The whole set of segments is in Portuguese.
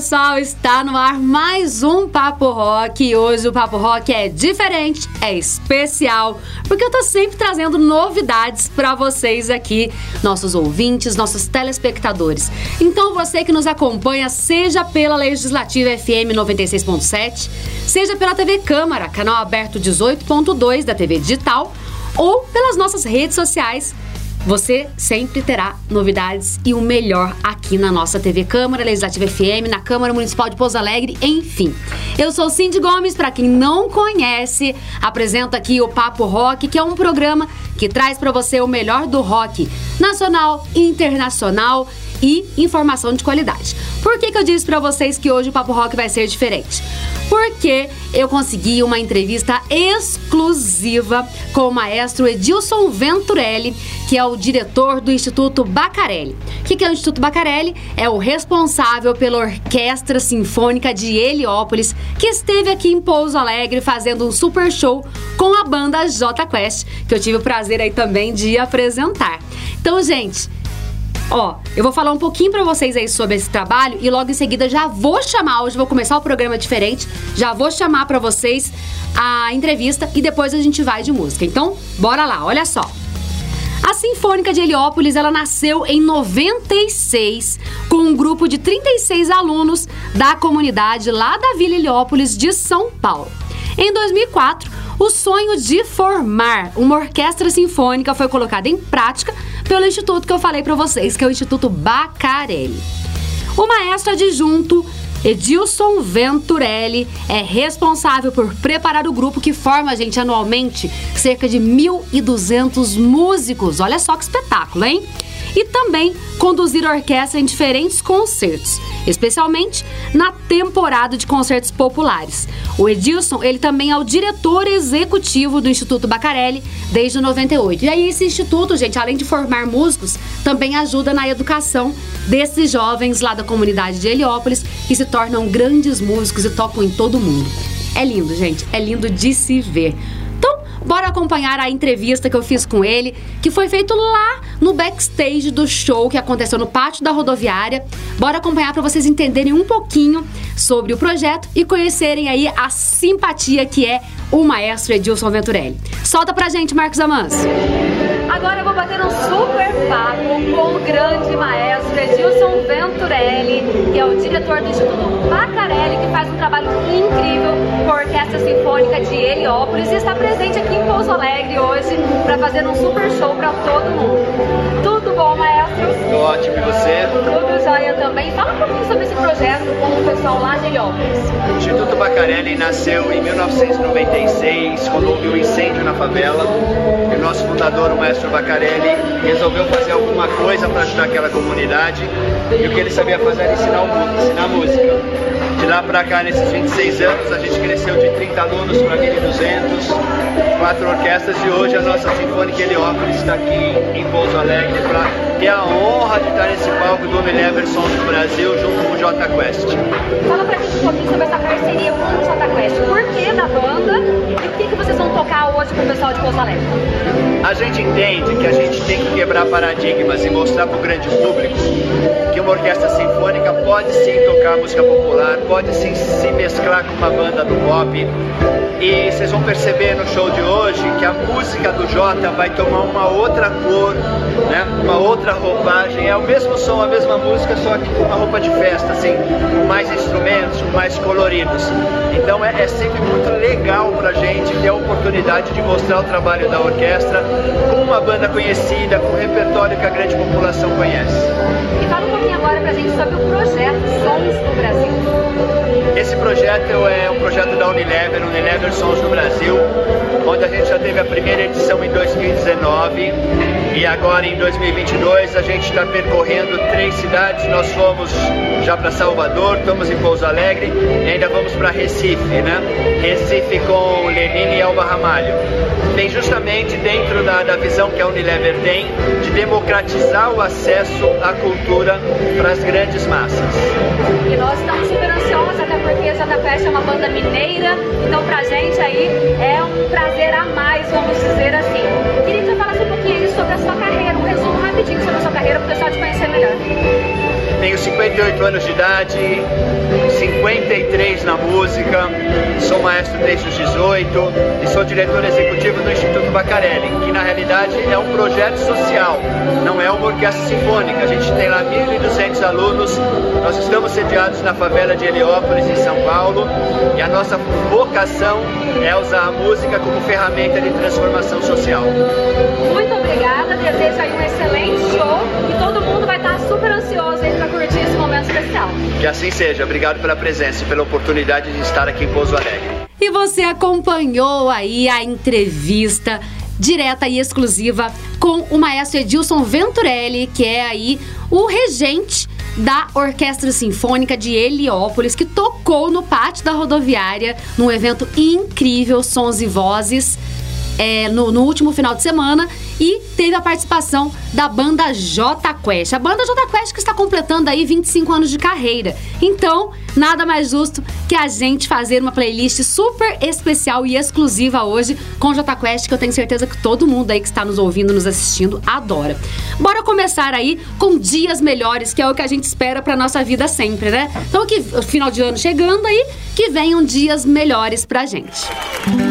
pessoal, está no ar mais um Papo Rock. E hoje o Papo Rock é diferente, é especial, porque eu tô sempre trazendo novidades para vocês aqui, nossos ouvintes, nossos telespectadores. Então você que nos acompanha, seja pela Legislativa FM 96.7, seja pela TV Câmara, canal aberto 18.2 da TV Digital, ou pelas nossas redes sociais você sempre terá novidades e o melhor aqui na nossa TV Câmara Legislativa FM, na Câmara Municipal de Pouso Alegre, enfim. Eu sou Cindy Gomes, para quem não conhece, apresento aqui o Papo Rock, que é um programa que traz para você o melhor do rock nacional, internacional e informação de qualidade. Por que, que eu disse para vocês que hoje o Papo Rock vai ser diferente? Porque eu consegui uma entrevista exclusiva com o maestro Edilson Venturelli, que é o diretor do Instituto Bacarelli. O que, que é o Instituto Bacarelli? É o responsável pela Orquestra Sinfônica de Heliópolis, que esteve aqui em Pouso Alegre fazendo um super show com a banda J Quest, que eu tive o prazer aí também de apresentar. Então, gente, Ó, eu vou falar um pouquinho para vocês aí sobre esse trabalho e logo em seguida já vou chamar, hoje vou começar o programa diferente, já vou chamar para vocês a entrevista e depois a gente vai de música. Então, bora lá, olha só. A Sinfônica de Heliópolis, ela nasceu em 96 com um grupo de 36 alunos da comunidade lá da Vila Heliópolis de São Paulo. Em 2004, o sonho de formar uma orquestra sinfônica foi colocado em prática pelo instituto que eu falei para vocês, que é o Instituto Bacarelli. O maestro adjunto Edilson Venturelli é responsável por preparar o grupo que forma, gente, anualmente cerca de 1.200 músicos. Olha só que espetáculo, hein? E também conduzir orquestra em diferentes concertos, especialmente na temporada de concertos populares. O Edilson, ele também é o diretor executivo do Instituto Bacarelli desde 98. E aí esse instituto, gente, além de formar músicos, também ajuda na educação desses jovens lá da comunidade de Heliópolis que se tornam grandes músicos e tocam em todo o mundo. É lindo, gente, é lindo de se ver. Bora acompanhar a entrevista que eu fiz com ele, que foi feito lá no backstage do show que aconteceu no pátio da rodoviária. Bora acompanhar para vocês entenderem um pouquinho sobre o projeto e conhecerem aí a simpatia que é o maestro Edilson Venturelli. Solta pra gente, Marcos Amans. Agora eu vou bater um super papo com o grande maestro Edilson Venturelli, que é o diretor do Instituto Bacarelli, que faz um trabalho incrível com a Orquestra Sinfônica de Heliópolis e está presente aqui em Pouso Alegre hoje para fazer um super show para todo mundo. Tudo? Tudo ótimo, e você? Tudo jóia também. Fala um pouquinho sobre esse projeto com o pessoal lá de Heliópolis. O Instituto Bacarelli nasceu em 1996, quando houve um incêndio na favela. E o nosso fundador, o maestro Bacarelli, resolveu fazer alguma coisa para ajudar aquela comunidade. E o que ele sabia fazer era ensinar, ensinar música. De lá para cá, nesses 26 anos, a gente cresceu de 30 alunos para 1.200, quatro orquestras e hoje a nossa Sinfônica Heliópolis está aqui em Pouso Alegre para ter a honra de estar nesse palco do Unilever Sons do Brasil junto com o J Quest. Fala pra gente um pouquinho sobre essa parceria com o J Quest. Por que da banda e o que, que vocês vão tocar hoje com o pessoal de Pouso Alegre? A gente entende que a gente tem que quebrar paradigmas e mostrar para o grande público que uma orquestra sinfônica pode sim tocar música popular, pode sim se mesclar com uma banda do pop. E vocês vão perceber no show de hoje que a música do Jota vai tomar uma outra cor, né? uma outra roupagem. É o mesmo som, a mesma música, só que com uma roupa de festa, assim, com mais instrumentos, com mais coloridos. Então é, é sempre muito legal pra gente ter a oportunidade de mostrar o trabalho da orquestra com uma banda conhecida, com um repertório que a grande população conhece. E fala um pouquinho agora pra gente sobre o projeto Sons do Brasil. Esse projeto é um projeto da Unilever, Unilever Sons do Brasil, onde a gente já teve a primeira edição em 2019 e agora em 2022 a gente está percorrendo três cidades. Nós fomos já para Salvador, estamos em Pouso Alegre e ainda vamos para Recife, né? Recife com Lenine e Alba Ramalho. Tem justamente dentro da, da visão que a Unilever tem de democratizar o acesso à cultura para as grandes massas. E nós estamos super ansiosos, até porque a JFest é uma banda mineira, então pra gente aí é um prazer a mais, vamos dizer assim. Queria um pouquinho sobre a sua carreira, um resumo rapidinho sobre a sua carreira para o pessoal te conhecer melhor. Tenho 58 anos de idade, 53 na música, sou maestro desde os 18 e sou diretor executivo do Instituto Bacarelli, que na realidade é um projeto social, não é uma orquestra sinfônica. A gente tem lá 1.200 alunos, nós estamos sediados na favela de Heliópolis, em São Paulo, e a nossa vocação é usar a música como ferramenta de transformação social. Muito obrigada, desejo aí um excelente show e todo mundo estar super ansioso aí para curtir esse momento especial. Que assim seja. Obrigado pela presença e pela oportunidade de estar aqui em Pouso Alegre. E você acompanhou aí a entrevista direta e exclusiva com o maestro Edilson Venturelli, que é aí o regente da Orquestra Sinfônica de Heliópolis, que tocou no pátio da rodoviária num evento incrível, Sons e Vozes é, no, no, último final de semana e teve a participação da banda J Quest. A banda J Quest que está completando aí 25 anos de carreira. Então, nada mais justo que a gente fazer uma playlist super especial e exclusiva hoje com J Quest, que eu tenho certeza que todo mundo aí que está nos ouvindo, nos assistindo, adora. Bora começar aí com dias melhores, que é o que a gente espera para nossa vida sempre, né? Então, que final de ano chegando aí, que venham dias melhores pra gente. Música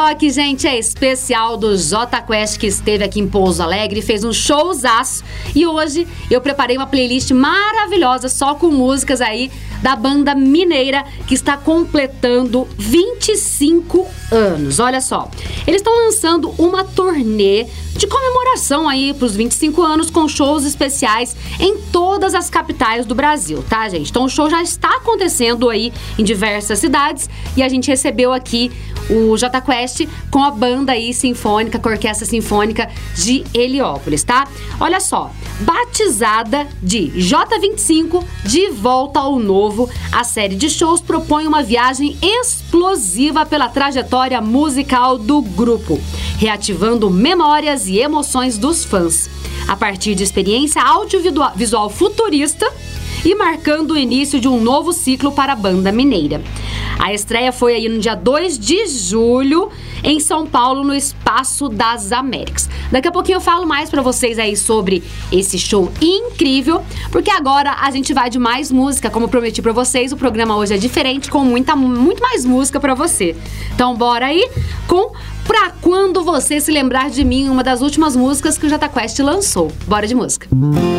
Rock, gente, é especial do J Quest que esteve aqui em Pouso Alegre, fez um showzaço e hoje eu preparei uma playlist maravilhosa só com músicas aí da banda mineira que está completando 25 anos. Olha só, eles estão lançando uma turnê de comemoração aí para os 25 anos com shows especiais em todas as capitais do Brasil, tá, gente? Então o show já está acontecendo aí em diversas cidades e a gente recebeu aqui o J Quest com a banda aí sinfônica, com a orquestra sinfônica de Heliópolis, tá? Olha só, batizada de J25 de volta ao novo, a série de shows propõe uma viagem explosiva pela trajetória musical do grupo, reativando memórias e emoções dos fãs. A partir de experiência audiovisual futurista e marcando o início de um novo ciclo para a banda mineira. A estreia foi aí no dia 2 de julho em São Paulo, no Espaço das Américas. Daqui a pouquinho eu falo mais para vocês aí sobre esse show incrível, porque agora a gente vai de mais música, como prometi para vocês, o programa hoje é diferente com muita muito mais música para você. Então bora aí com Pra quando você se lembrar de mim, uma das últimas músicas que o Jata Quest lançou. Bora de música. Música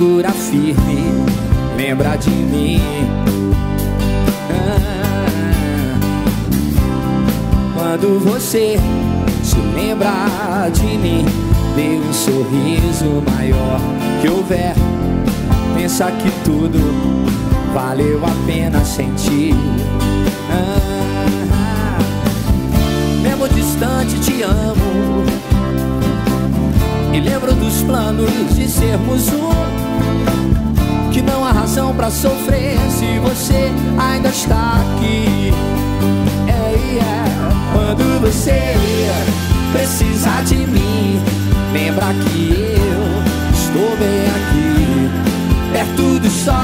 Segura firme, lembra de mim. Ah, quando você se lembrar de mim, dê um sorriso maior que houver. Pensa que tudo valeu a pena sentir. Ah, mesmo distante te amo. E lembro dos planos de sermos um. Razão para sofrer se você ainda está aqui. É, é. Quando você precisar de mim, lembra que eu estou bem aqui, perto do sol.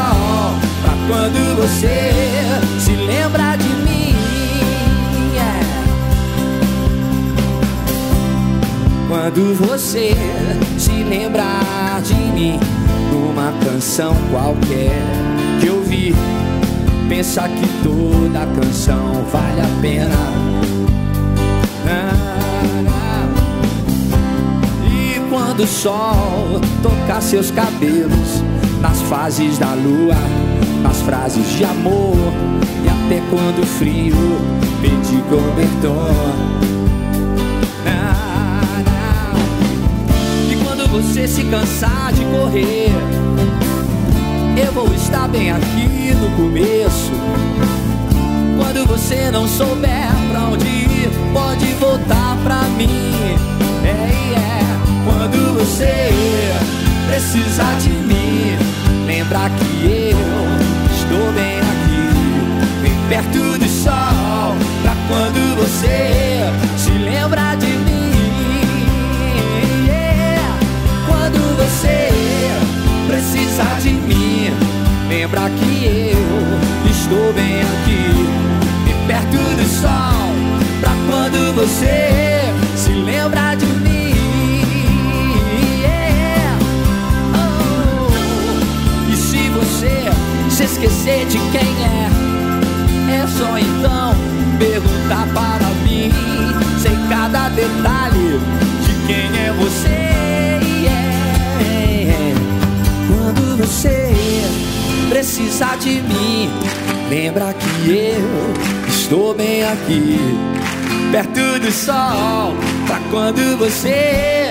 Pra quando você se lembra de mim. Quando você se lembrar de mim numa canção qualquer que eu vi, pensa que toda canção vale a pena. E quando o sol tocar seus cabelos nas fases da lua, nas frases de amor e até quando o frio pedir cobertor. você se cansar de correr, eu vou estar bem aqui no começo. Quando você não souber pra onde ir, pode voltar pra mim. É, é. Quando você precisar de mim, lembra que eu estou bem aqui, bem perto do sol. Pra quando você se lembrar de mim. você precisar de mim, lembra que eu estou bem aqui, e perto do sol, pra quando você se lembrar de mim. Yeah. Oh. E se você se esquecer de quem é, é só então perguntar para mim, sei cada detalhe de quem é você você precisar de mim, lembra que eu estou bem aqui, perto do sol, pra quando você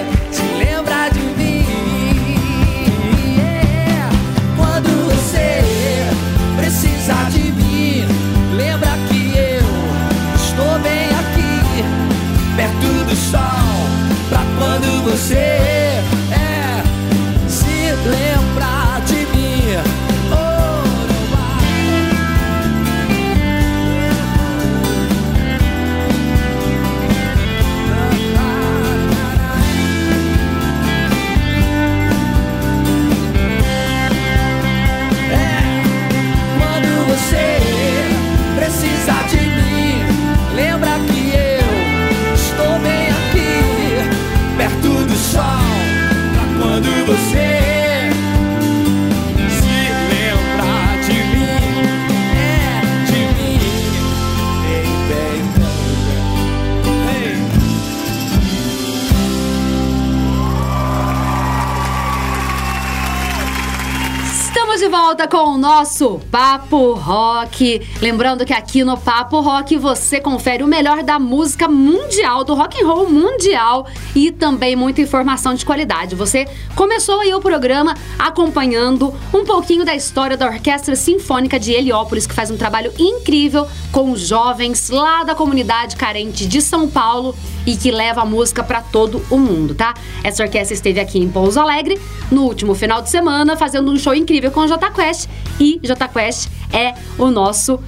volta com o nosso Papo Rock. Lembrando que aqui no Papo Rock você confere o melhor da música mundial, do rock and roll mundial e também muita informação de qualidade. Você começou aí o programa acompanhando um pouquinho da história da Orquestra Sinfônica de Heliópolis, que faz um trabalho incrível com jovens lá da comunidade carente de São Paulo e que leva a música para todo o mundo, tá? Essa orquestra esteve aqui em Pouso Alegre no último final de semana fazendo um show incrível com o J Quest e J Quest é o nosso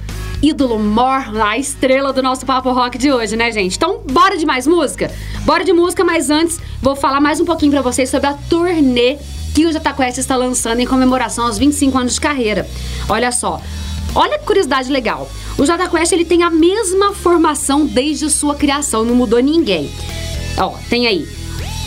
ídolo mor, a estrela do nosso papo rock de hoje, né, gente? Então, bora de mais música? Bora de música, mas antes vou falar mais um pouquinho para vocês sobre a turnê que o J Quest está lançando em comemoração aos 25 anos de carreira. Olha só, olha que curiosidade legal. O Jota Quest ele tem a mesma formação desde sua criação, não mudou ninguém. Ó, tem aí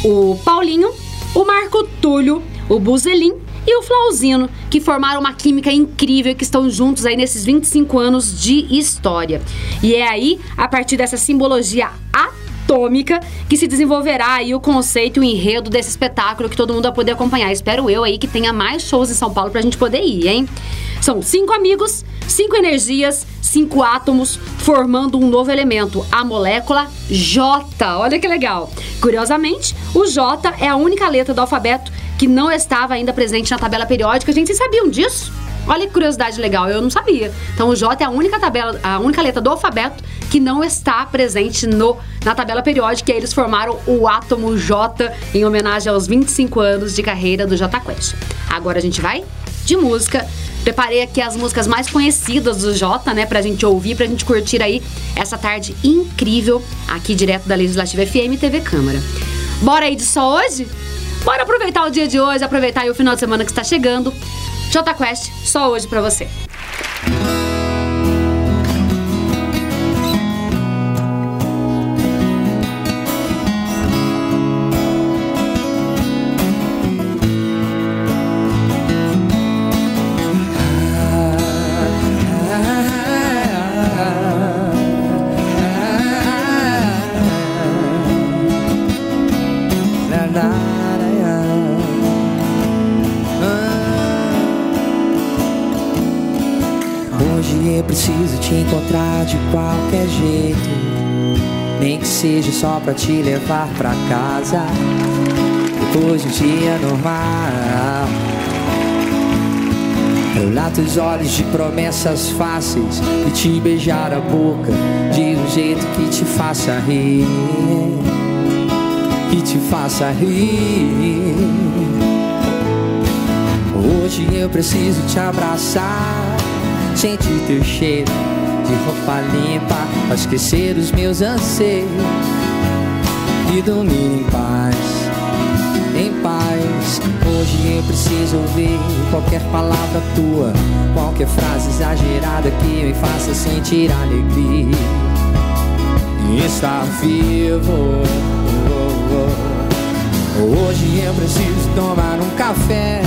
o Paulinho, o Marco Túlio, o Buzelin e o Flauzino, que formaram uma química incrível que estão juntos aí nesses 25 anos de história. E é aí, a partir dessa simbologia atômica, que se desenvolverá aí o conceito e o enredo desse espetáculo que todo mundo vai poder acompanhar. Espero eu aí que tenha mais shows em São Paulo pra gente poder ir, hein? São cinco amigos, cinco energias, cinco átomos, formando um novo elemento, a molécula J. Olha que legal. Curiosamente, o J é a única letra do alfabeto que não estava ainda presente na tabela periódica. Gente, vocês sabiam disso? Olha que curiosidade legal, eu não sabia. Então o J é a única tabela, a única letra do alfabeto que não está presente no, na tabela periódica e aí eles formaram o átomo J em homenagem aos 25 anos de carreira do J Quest. Agora a gente vai de música. Preparei aqui as músicas mais conhecidas do Jota, né, pra gente ouvir, pra gente curtir aí essa tarde incrível aqui direto da Legislativa FM TV Câmara. Bora aí de só hoje? Bora aproveitar o dia de hoje, aproveitar o final de semana que está chegando. Jota Quest, só hoje pra você. Hoje só pra te levar pra casa. Depois de um dia normal. Olhar teus olhos de promessas fáceis e te beijar a boca de um jeito que te faça rir. Que te faça rir. Hoje eu preciso te abraçar, sentir teu cheiro de roupa limpa, pra esquecer os meus anseios e dormir em paz, em paz. Hoje eu preciso ouvir qualquer palavra tua, qualquer frase exagerada que me faça sentir alegria e estar vivo. Hoje eu preciso tomar um café,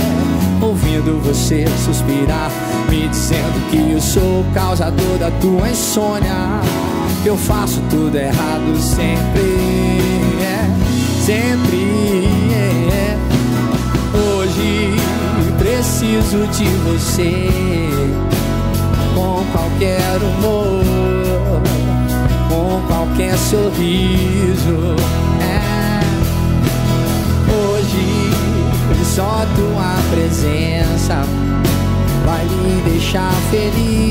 ouvindo você suspirar, me dizendo que eu sou o causador da tua insônia. Eu faço tudo errado sempre, sempre. É. Hoje preciso de você, com qualquer humor, com qualquer sorriso. É. Hoje só tua presença vai me deixar feliz, feliz.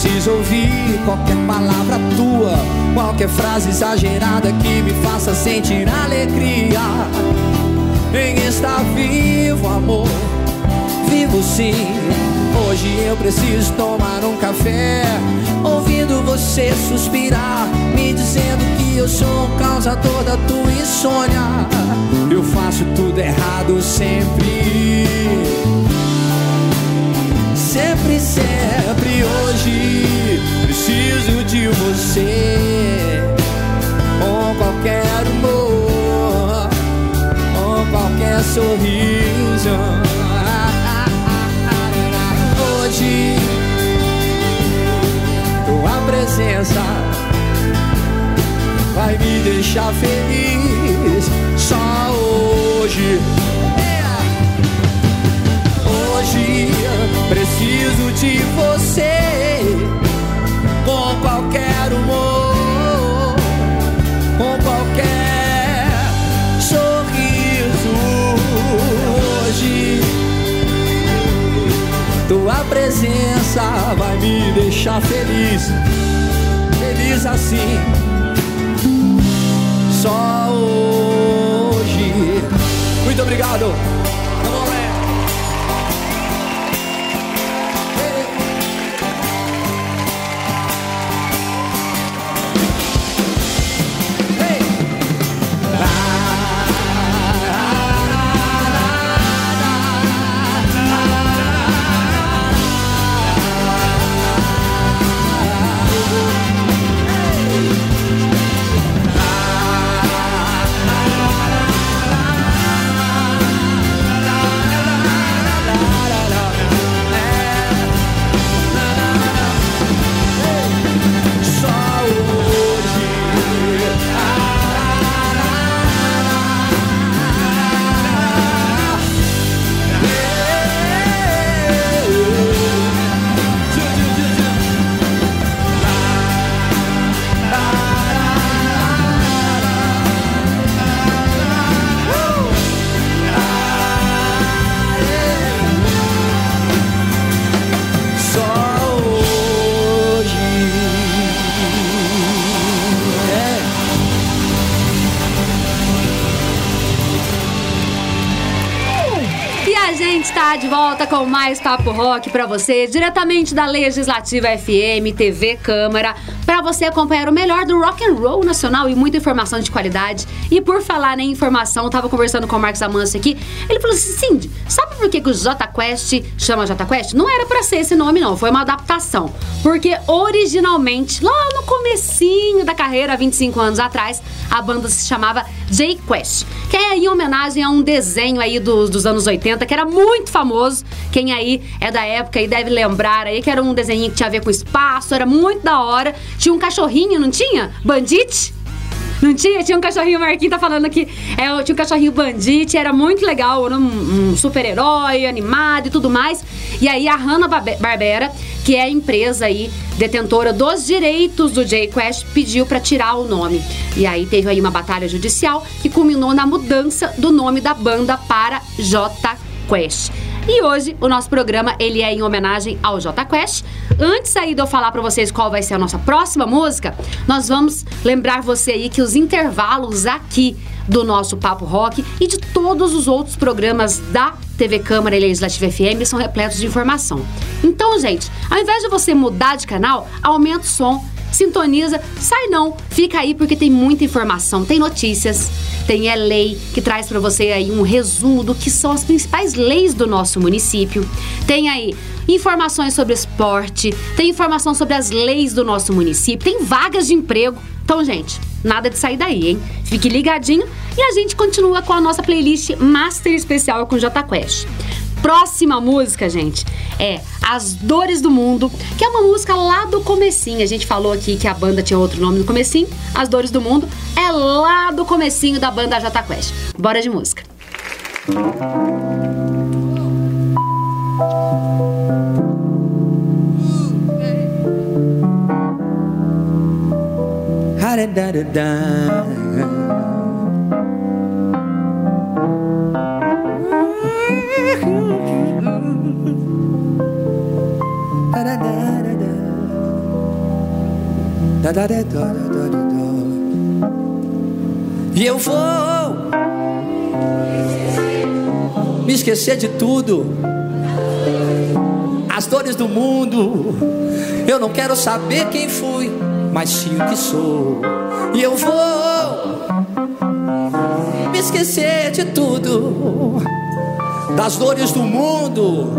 Preciso ouvir qualquer palavra tua, qualquer frase exagerada que me faça sentir alegria em estar vivo, amor. Vivo sim. Hoje eu preciso tomar um café, ouvindo você suspirar, me dizendo que eu sou o causador da tua insônia. Eu faço tudo errado sempre sempre, sempre hoje preciso de você. Com qualquer humor, com qualquer sorriso. Hoje tua presença vai me deixar feliz só hoje. Hoje preciso de você com qualquer humor, com qualquer sorriso. Hoje tua presença vai me deixar feliz, feliz assim. Só hoje. Muito obrigado. Mais Papo Rock para você, diretamente da Legislativa FM, TV Câmara, para você acompanhar o melhor do rock and roll nacional e muita informação de qualidade. E por falar em informação, eu tava conversando com o Marcos Amâncio aqui, ele falou assim, Cindy, sabe por que, que o J Quest chama J Quest? Não era para ser esse nome não, foi uma adaptação. Porque originalmente, lá no comecinho da carreira, 25 anos atrás, a banda se chamava J Quest, que é em homenagem a um desenho aí dos, dos anos 80 que era muito famoso. Quem aí é da época e deve lembrar aí que era um desenho que tinha a ver com espaço, era muito da hora. Tinha um cachorrinho, não tinha? Bandite? Não tinha? Tinha um cachorrinho, o Marquinhos tá falando que é, tinha um cachorrinho bandite, era muito legal, era um, um super-herói, animado e tudo mais. E aí a Hanna-Barbera, que é a empresa aí detentora dos direitos do J-Quest, pediu para tirar o nome. E aí teve aí uma batalha judicial que culminou na mudança do nome da banda para J-Quest. E hoje o nosso programa ele é em homenagem ao J Quest. Antes aí de eu falar para vocês qual vai ser a nossa próxima música, nós vamos lembrar você aí que os intervalos aqui do nosso Papo Rock e de todos os outros programas da TV Câmara e Legislativa FM são repletos de informação. Então, gente, ao invés de você mudar de canal, aumenta o som sintoniza, sai não, fica aí porque tem muita informação, tem notícias, tem é lei que traz para você aí um resumo do que são as principais leis do nosso município. Tem aí informações sobre esporte, tem informação sobre as leis do nosso município, tem vagas de emprego. Então, gente, nada de sair daí, hein? Fique ligadinho e a gente continua com a nossa playlist Master Especial com J Quest. Próxima música, gente, é As Dores do Mundo, que é uma música lá do comecinho. A gente falou aqui que a banda tinha outro nome no comecinho. As Dores do Mundo é lá do comecinho da banda Jota Quest. Bora de música. E eu vou me esquecer de tudo, as dores do mundo. Eu não quero saber quem fui, mas sim o que sou. E eu vou me esquecer de tudo, das dores do mundo.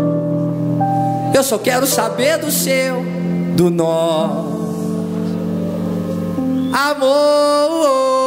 Eu só quero saber do seu, do nosso amor.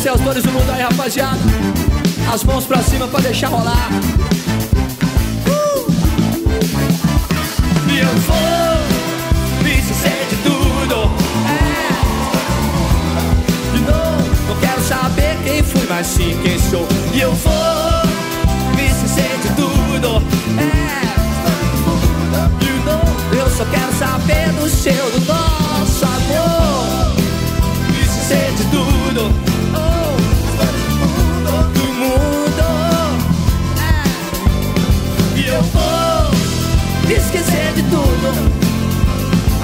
Esquecer as dores do mundo aí, rapaziada. As mãos pra cima pra deixar rolar. Uh! E eu vou me esquecer de tudo. É. De novo, não quero saber quem fui, mas sim quem sou. E eu vou me esquecer de tudo. É. De novo, eu só quero saber do seu, do nosso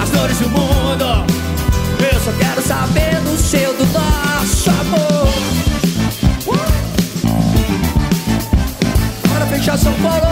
As dores do mundo. Eu só quero saber do seu, do nosso amor. Uh! Bora fechar São Paulo.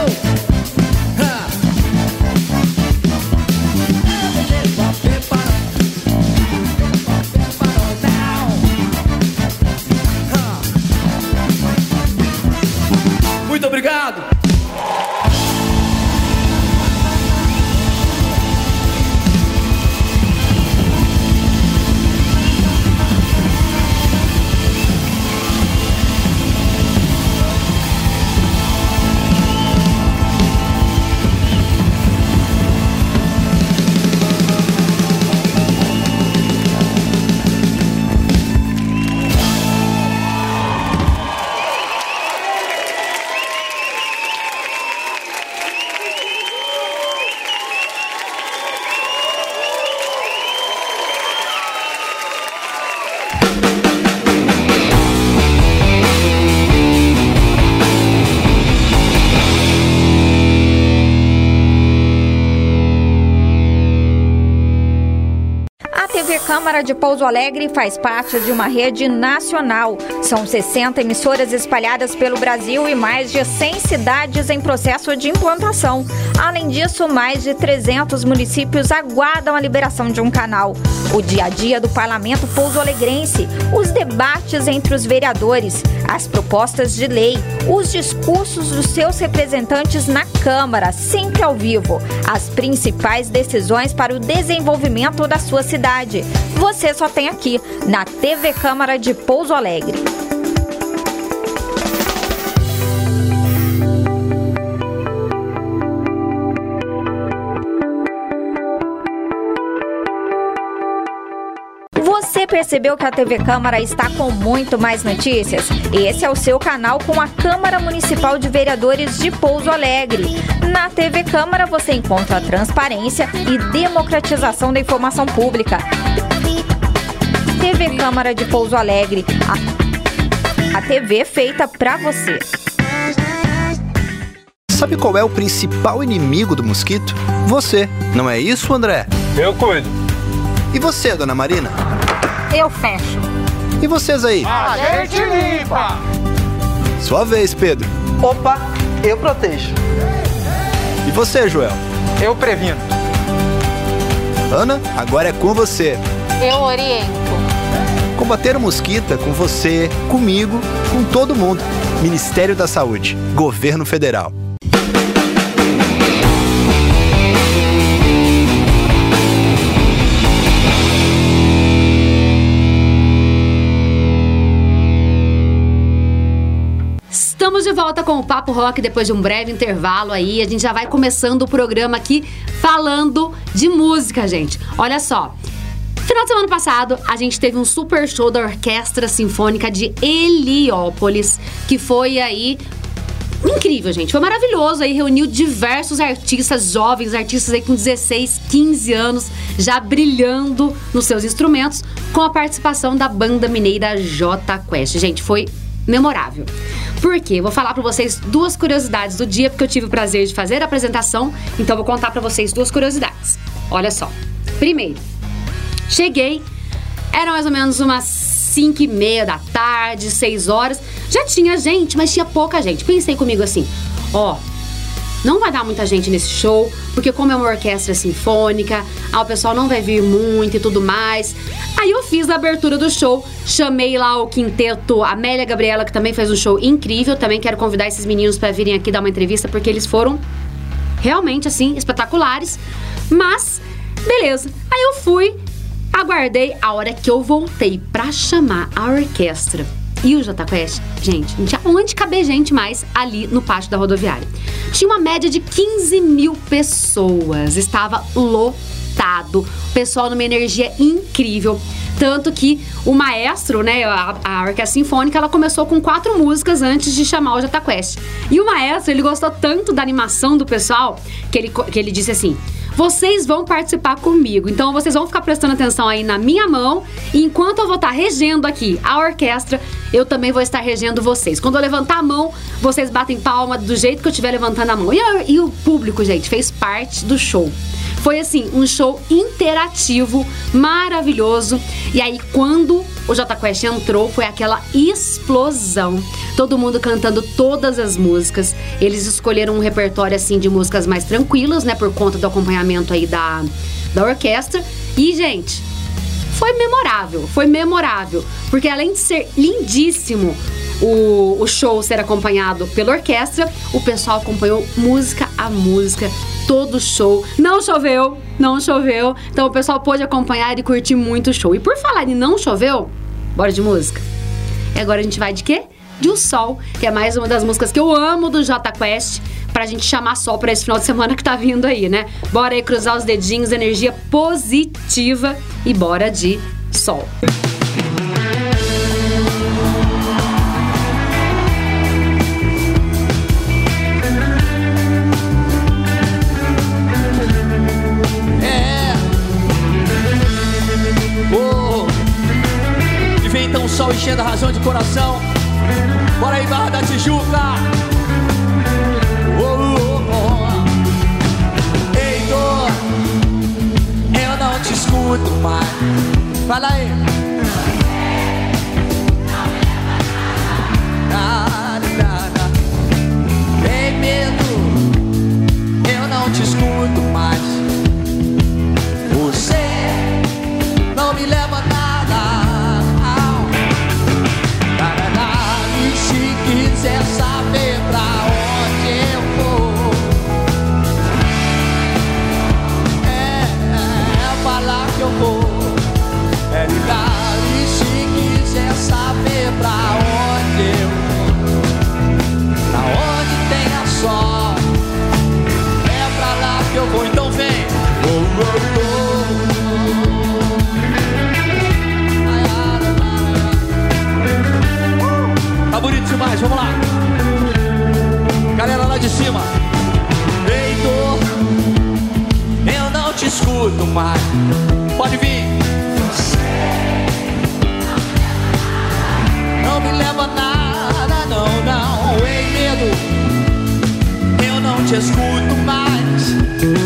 Câmara de Pouso Alegre faz parte de uma rede nacional. São 60 emissoras espalhadas pelo Brasil e mais de 100 cidades em processo de implantação. Além disso, mais de 300 municípios aguardam a liberação de um canal. O dia a dia do parlamento pouso-alegrense, os debates entre os vereadores, as propostas de lei, os discursos dos seus representantes na Câmara, sempre ao vivo, as principais decisões para o desenvolvimento da sua cidade. Você só tem aqui, na TV Câmara de Pouso Alegre. Você percebeu que a TV Câmara está com muito mais notícias? Esse é o seu canal com a Câmara Municipal de Vereadores de Pouso Alegre. Na TV Câmara você encontra transparência e democratização da informação pública. TV Câmara de Pouso Alegre. A, a TV feita pra você. Sabe qual é o principal inimigo do mosquito? Você, não é isso, André? Eu cuido. E você, dona Marina? Eu fecho. E vocês aí? A gente limpa! Sua vez, Pedro. Opa, eu protejo. E você, Joel? Eu previno. Ana, agora é com você. Eu oriento. Combater o mosquito é com você, comigo, com todo mundo. Ministério da Saúde, Governo Federal. De volta com o Papo Rock depois de um breve intervalo aí. A gente já vai começando o programa aqui falando de música, gente. Olha só. Final de semana passado, a gente teve um super show da Orquestra Sinfônica de Heliópolis, que foi aí incrível, gente. Foi maravilhoso aí, reuniu diversos artistas jovens, artistas aí com 16, 15 anos, já brilhando nos seus instrumentos, com a participação da banda mineira J Quest. Gente, foi memorável. Por quê? Vou falar para vocês duas curiosidades do dia, porque eu tive o prazer de fazer a apresentação, então vou contar para vocês duas curiosidades. Olha só. Primeiro, cheguei, era mais ou menos umas 5 e meia da tarde, 6 horas. Já tinha gente, mas tinha pouca gente. Pensei comigo assim, ó, não vai dar muita gente nesse show, porque como é uma orquestra sinfônica, ah, o pessoal não vai vir muito e tudo mais. Aí eu fiz a abertura do show, chamei lá o quinteto Amélia Gabriela, que também fez um show incrível. Também quero convidar esses meninos para virem aqui dar uma entrevista, porque eles foram realmente assim espetaculares. Mas beleza. Aí eu fui, aguardei a hora que eu voltei para chamar a orquestra. E o Jota Quest, gente, não tinha onde caber gente mais ali no pátio da rodoviária. Tinha uma média de 15 mil pessoas. Estava lotado. O pessoal numa energia incrível. Tanto que o maestro, né, a, a Orquestra Sinfônica, ela começou com quatro músicas antes de chamar o Jota Quest. E o maestro, ele gostou tanto da animação do pessoal que ele, que ele disse assim: vocês vão participar comigo. Então vocês vão ficar prestando atenção aí na minha mão. E enquanto eu vou estar regendo aqui a orquestra, eu também vou estar regendo vocês. Quando eu levantar a mão, vocês batem palma do jeito que eu estiver levantando a mão. E, e o público, gente, fez parte do show. Foi assim, um show interativo, maravilhoso. E aí, quando o Jota Quest entrou, foi aquela explosão. Todo mundo cantando todas as músicas. Eles escolheram um repertório assim de músicas mais tranquilas, né? Por conta do acompanhamento aí da, da orquestra. E, gente, foi memorável, foi memorável. Porque além de ser lindíssimo o, o show ser acompanhado pela orquestra, o pessoal acompanhou música a música todo show. Não choveu, não choveu. Então o pessoal pôde acompanhar e curtir muito o show. E por falar em não choveu, bora de música. E agora a gente vai de quê? De O Sol, que é mais uma das músicas que eu amo do J Quest, pra gente chamar sol pra esse final de semana que tá vindo aí, né? Bora aí cruzar os dedinhos, energia positiva e bora de sol. então o sol enchendo a razão de coração. Bora aí, Barra da Tijuca. Oh, oh, oh. Ei, dor, eu não te escuto mais. Fala aí. Nada, nada. Tem medo, sol É pra lá que eu vou, então vem oh, oh, oh. Tá bonito demais, vamos lá. Galera lá de cima. Heitor, eu não te escuto mais. Pode vir. Não me leva nada, não, não. Ei, medo, te escuto mais,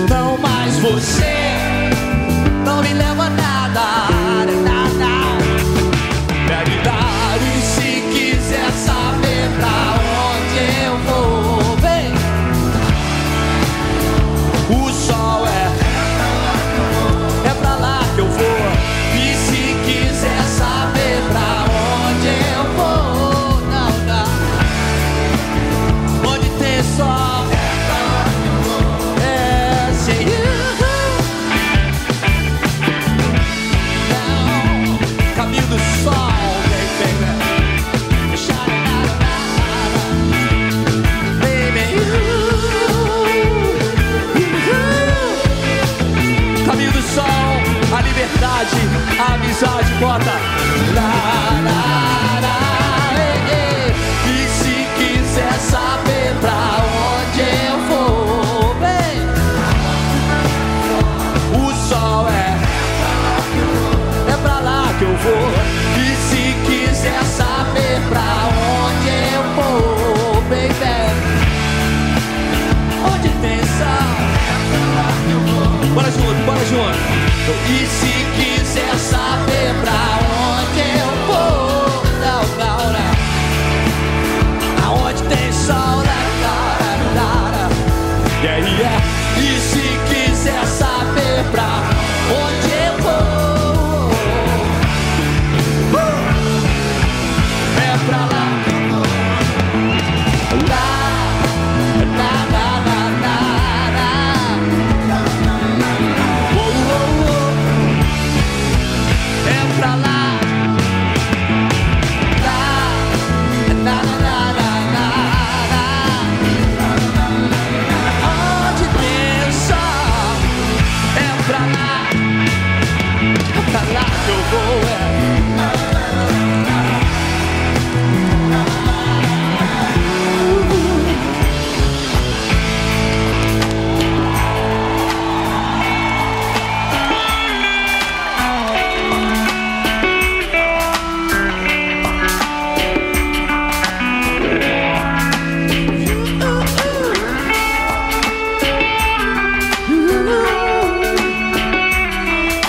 não mais você. Não me leva a nada,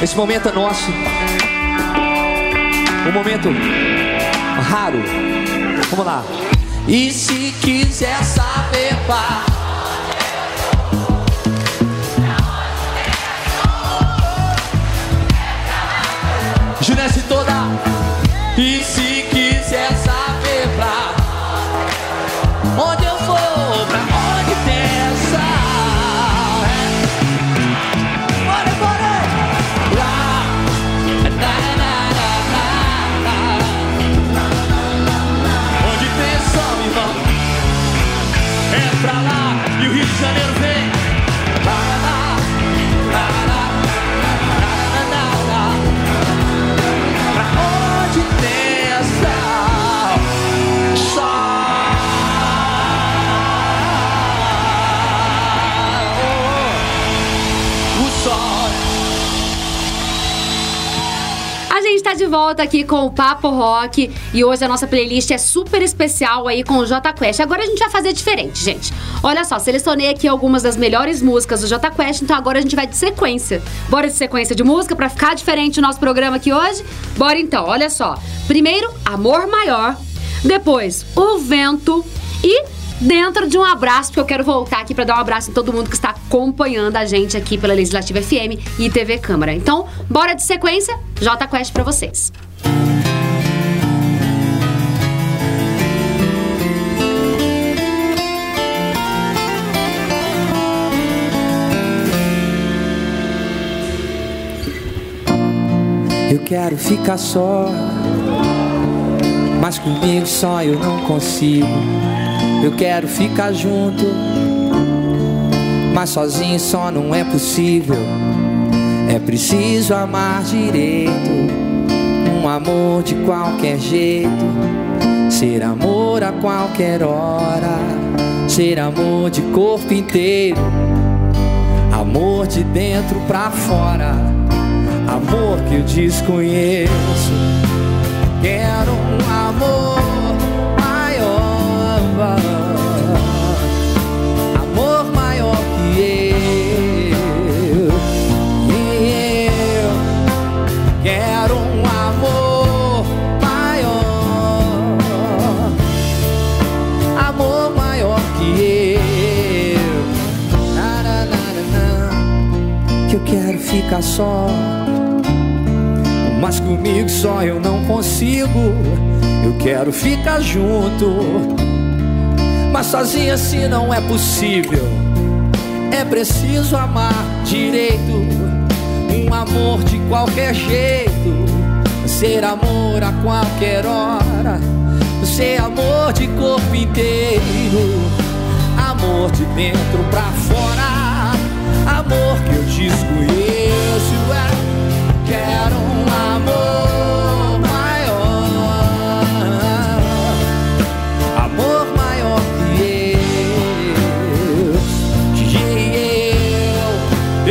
Esse momento é nosso. Um momento raro. Vamos lá. E se quiser saber pá. Junesse toda. Tá de volta aqui com o Papo Rock e hoje a nossa playlist é super especial aí com o J Quest. Agora a gente vai fazer diferente, gente. Olha só, selecionei aqui algumas das melhores músicas do J Quest, então agora a gente vai de sequência. Bora de sequência de música pra ficar diferente o nosso programa aqui hoje? Bora então, olha só. Primeiro, Amor Maior, depois O Vento e dentro de um abraço, porque eu quero voltar aqui para dar um abraço em todo mundo que está acompanhando a gente aqui pela Legislativa FM e TV Câmara. Então, bora de sequência, J Quest para vocês. Eu quero ficar só, mas comigo só eu não consigo. Eu quero ficar junto, mas sozinho só não é possível. É preciso amar direito, um amor de qualquer jeito. Ser amor a qualquer hora, ser amor de corpo inteiro, amor de dentro pra fora, amor que eu desconheço. Quero um amor ficar só. Mas comigo só eu não consigo. Eu quero ficar junto. Mas sozinha assim não é possível. É preciso amar direito. Um amor de qualquer jeito. Ser amor a qualquer hora. Ser amor de corpo inteiro. Amor de dentro pra fora. Amor que desconheço. É, quero um amor maior. Amor maior que eu. Que eu.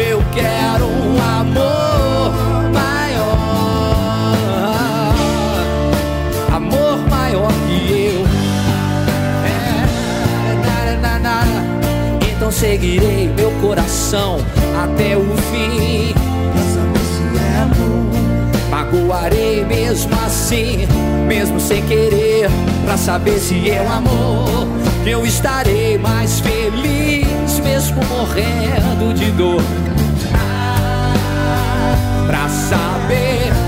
Eu quero um amor maior. Amor maior que eu. É. Então seguirei meu coração até o fim. Magoarei mesmo assim, mesmo sem querer, pra saber se é o amor. Eu estarei mais feliz, mesmo morrendo de dor. Ah, pra saber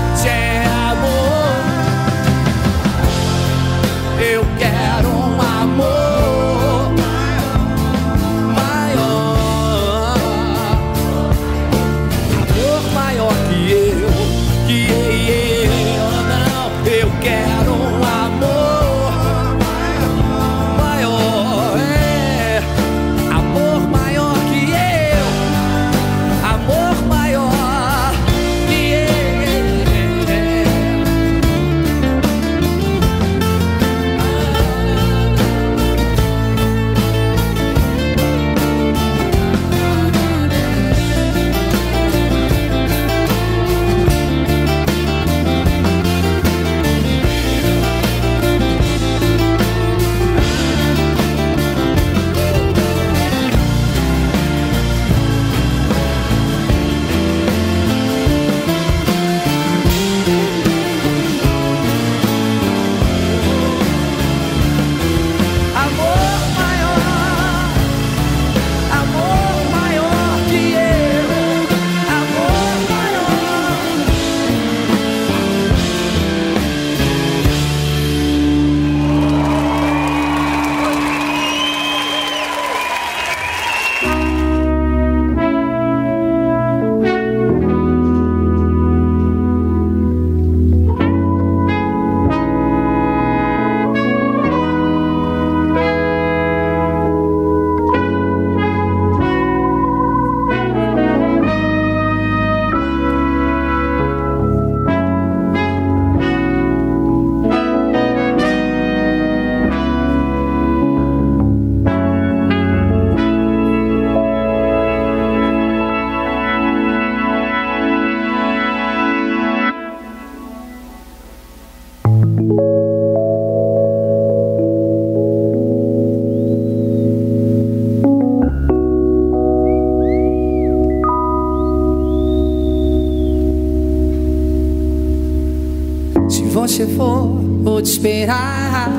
você for, vou te esperar.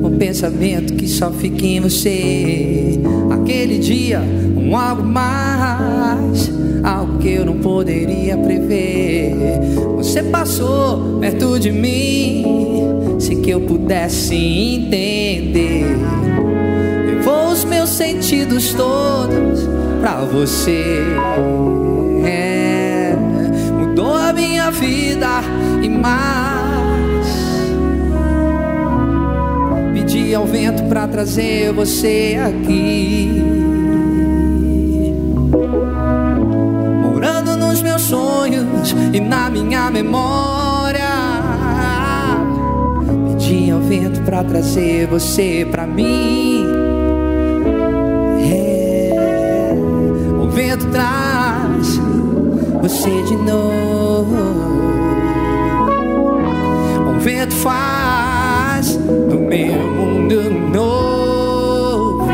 Um pensamento que só fica em você. Aquele dia, um algo mais. Algo que eu não poderia prever. Você passou perto de mim. Se que eu pudesse entender. Levou os meus sentidos todos pra você. É, mudou a minha vida Pedi ao vento pra trazer você aqui. Morando nos meus sonhos e na minha memória. Pedi ao vento pra trazer você pra mim. É, o vento traz você de novo. O vento faz do meu mundo novo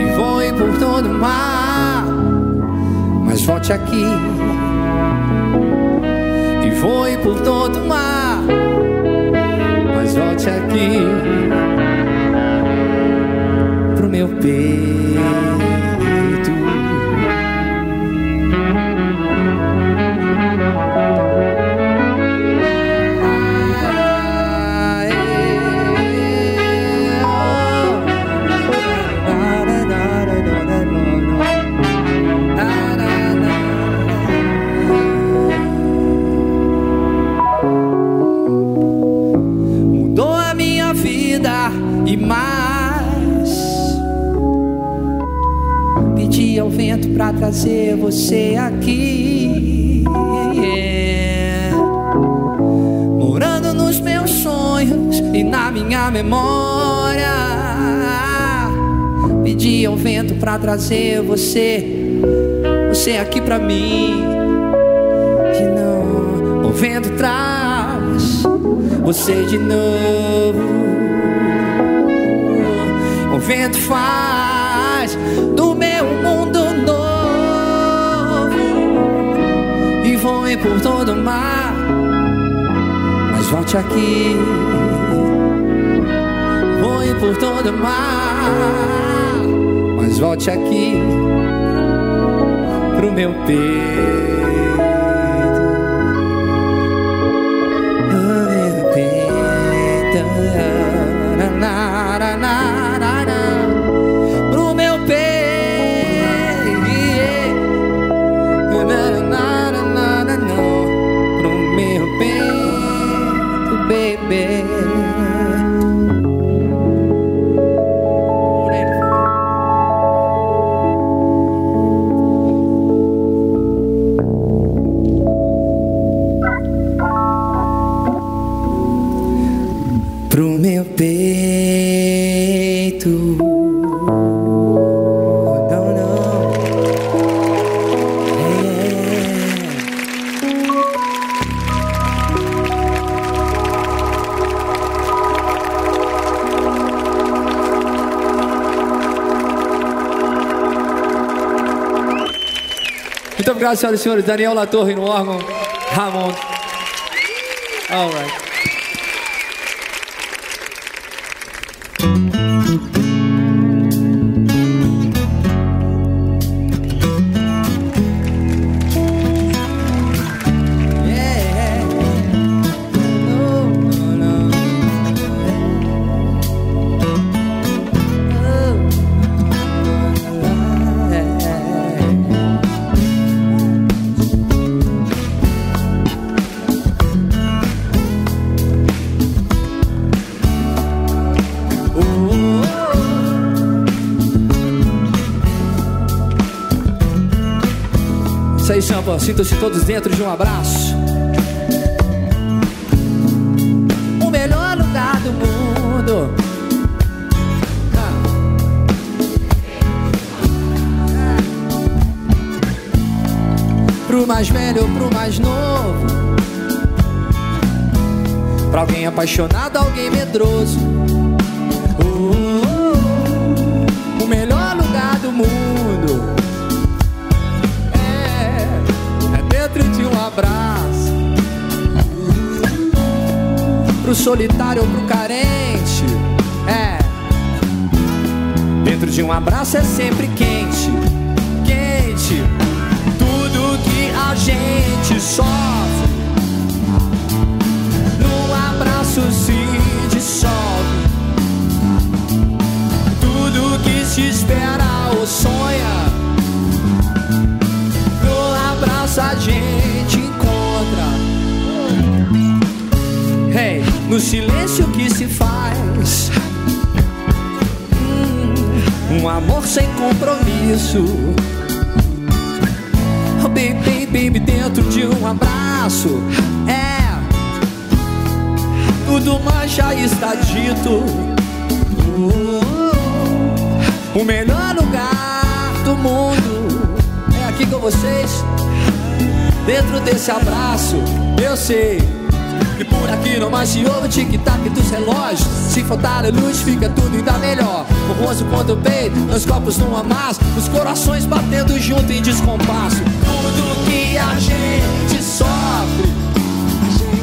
e voe por todo o mar. Mas volte aqui e voe por todo o mar. Mas volte aqui pro meu peito. Trazer você aqui. Yeah. Morando nos meus sonhos e na minha memória. Pedi ao vento pra trazer você, você aqui pra mim. Que não, o vento traz você de novo. O vento faz do meu mundo novo voe por todo o mar. Mas volte aqui, voe por todo o mar. Mas volte aqui pro meu peito. Senhoras e senhores. Daniel Latorre no órgão. Ramon. All right. Aí, Champa. Sintam-se todos dentro de um abraço. O melhor lugar do mundo. Pro mais velho ou pro mais novo. Pra alguém apaixonado, alguém medroso. Oh, o melhor lugar do mundo. Abraço. Pro solitário ou pro carente. É. Dentro de um abraço é sempre quente. Quente. Tudo que a gente sofre. Num abraço se dissolve. Tudo que se espera ou sonha. No abraço a gente no silêncio que se faz. Hum, Um amor sem compromisso. Oh, baby, baby, dentro de um abraço. É. Tudo mais já está dito. Oh, o melhor lugar do mundo é aqui com vocês. Dentro desse abraço, eu sei que não mais se ouve o tic-tac dos relógios. Se faltar a luz, fica tudo ainda melhor. O rosto contra o peito, os copos num amasso, os corações batendo junto em descompasso. Tudo que a gente sofre, a gente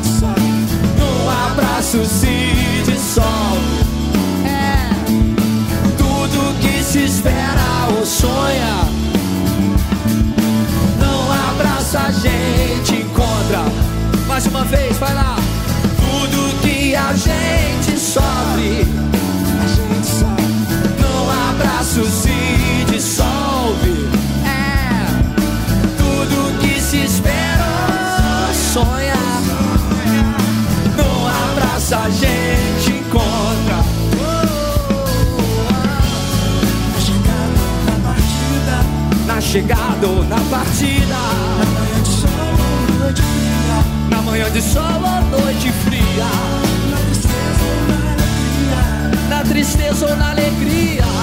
abraço se dissolve. É tudo que se espera ou sonha. Não abraça a gente encontra. Mais uma vez, vai lá gente sofre. A gente sobe, No abraço se dissolve. É tudo que se espera sonha. No abraço a gente encontra. Na chegada ou na partida. Na chegada ou na partida. Na manhã de sol ou noite fria. Na manhã de sol ou noite fria tristeza ou na alegria.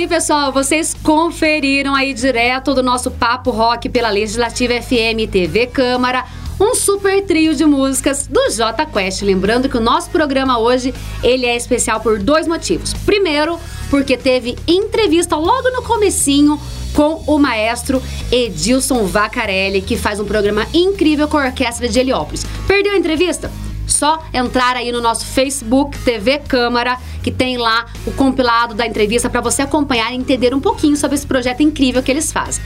Aí, pessoal. Vocês conferiram aí direto do nosso Papo Rock pela Legislativa FM TV Câmara. Um super trio de músicas do J Quest. Lembrando que o nosso programa hoje ele é especial por dois motivos. Primeiro, porque teve entrevista logo no comecinho com o maestro Edilson Vacarelli, que faz um programa incrível com a Orquestra de Heliópolis. Perdeu a entrevista? Só entrar aí no nosso Facebook TV Câmara, que tem lá o compilado da entrevista para você acompanhar e entender um pouquinho sobre esse projeto incrível que eles fazem.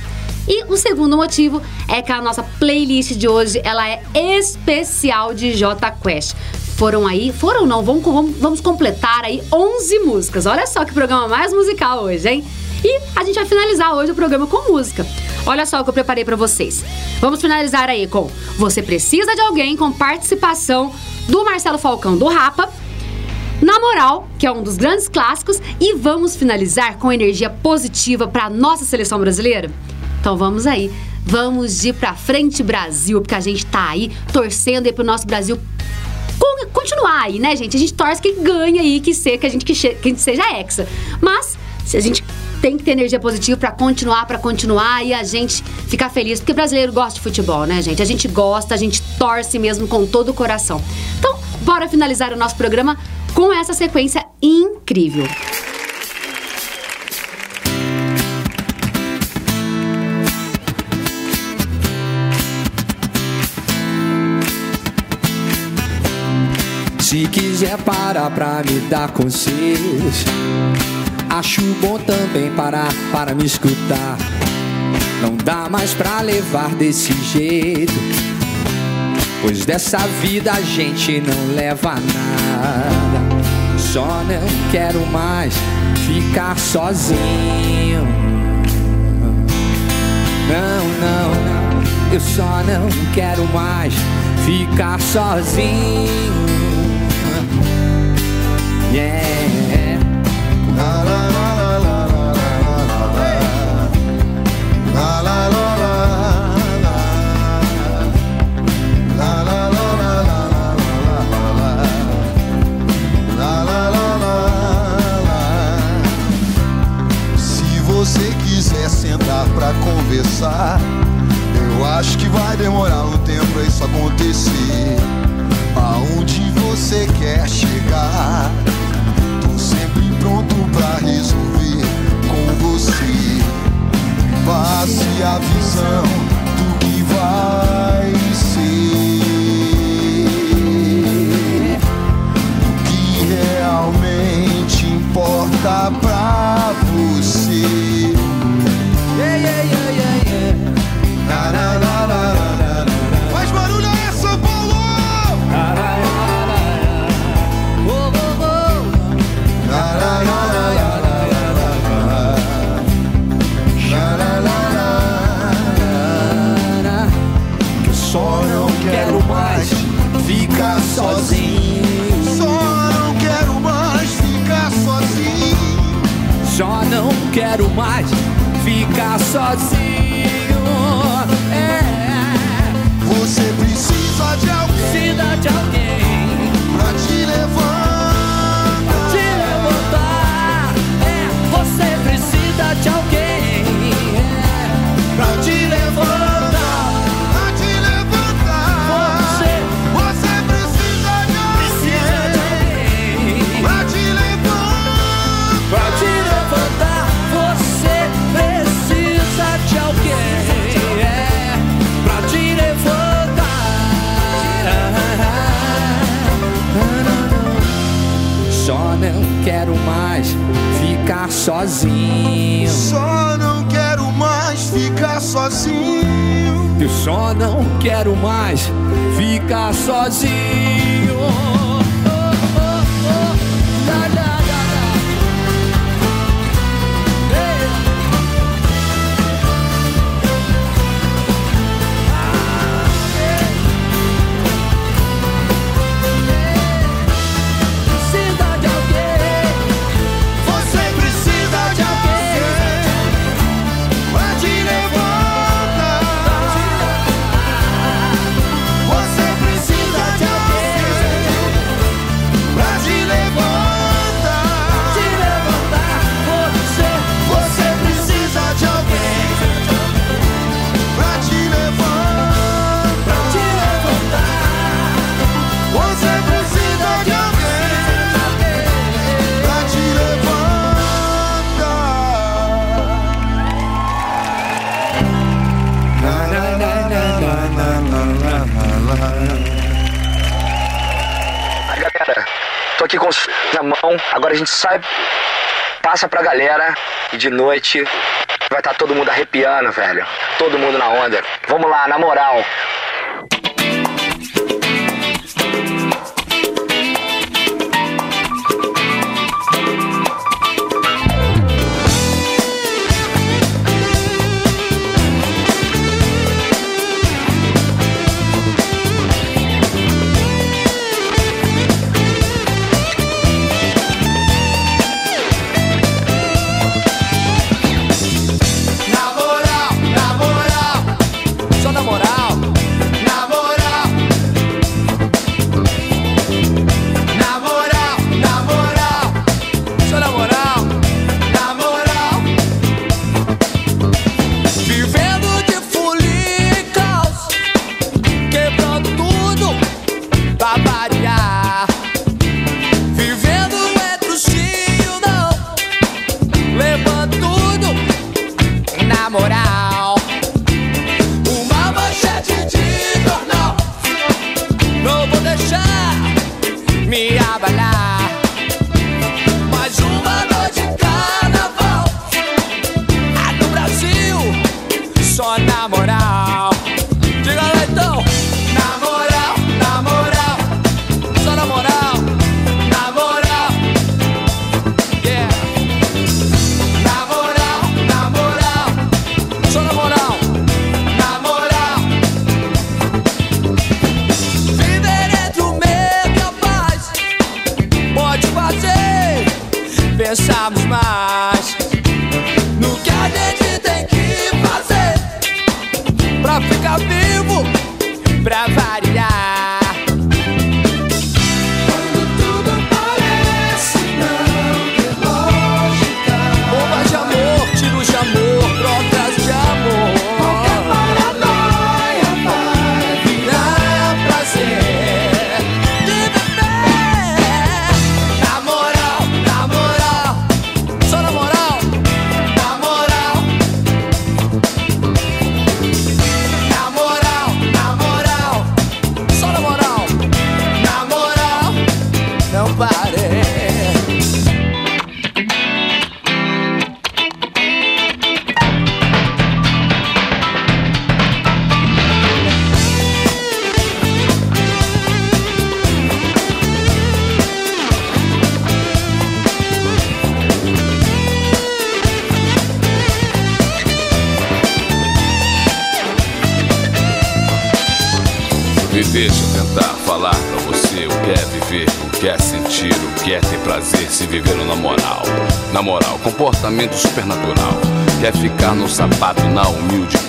E o segundo motivo é que a nossa playlist de hoje ela é especial de J Quest. Foram aí, foram não, vamos, vamos, completar aí 11 músicas. Olha só que programa mais musical hoje, hein? E a gente vai finalizar hoje o programa com música. Olha só o que eu preparei para vocês. Vamos finalizar aí com Você Precisa de Alguém, com participação do Marcelo Falcão do Rapa. Na Moral, que é um dos grandes clássicos, e vamos finalizar com energia positiva para nossa seleção brasileira. Então vamos aí, vamos de pra frente Brasil, porque a gente tá aí torcendo aí pro nosso Brasil con- continuar aí, né, gente? A gente torce que ganhe aí, que, ser, que, a gente, que, que a gente seja hexa. Mas, se a gente tem que ter energia positiva pra continuar, pra continuar e a gente ficar feliz, porque brasileiro gosta de futebol, né, gente? A gente gosta, a gente torce mesmo com todo o coração. Então, bora finalizar o nosso programa com essa sequência incrível. Se quiser parar pra me dar conselhos, acho bom também parar para me escutar. Não dá mais pra levar desse jeito, pois dessa vida a gente não leva nada. Só não quero mais ficar sozinho. Não, não, não, eu só não quero mais ficar sozinho. Yeah. Pra conversar, eu acho que vai demorar um tempo pra isso acontecer. Aonde você quer chegar? Tô sempre pronto pra resolver com você. Passe a visão do que vai ser. O que realmente importa pra você. Quero mais ficar sozinho. sozinho. Eu só não quero mais ficar sozinho. a gente sai, passa pra galera e de noite vai estar tá todo mundo arrepiando, velho. Todo mundo na onda. Vamos lá, na moral,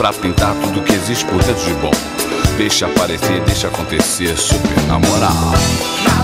pra pintar tudo que existe por dentro de bom. Deixa aparecer, deixa acontecer, super na.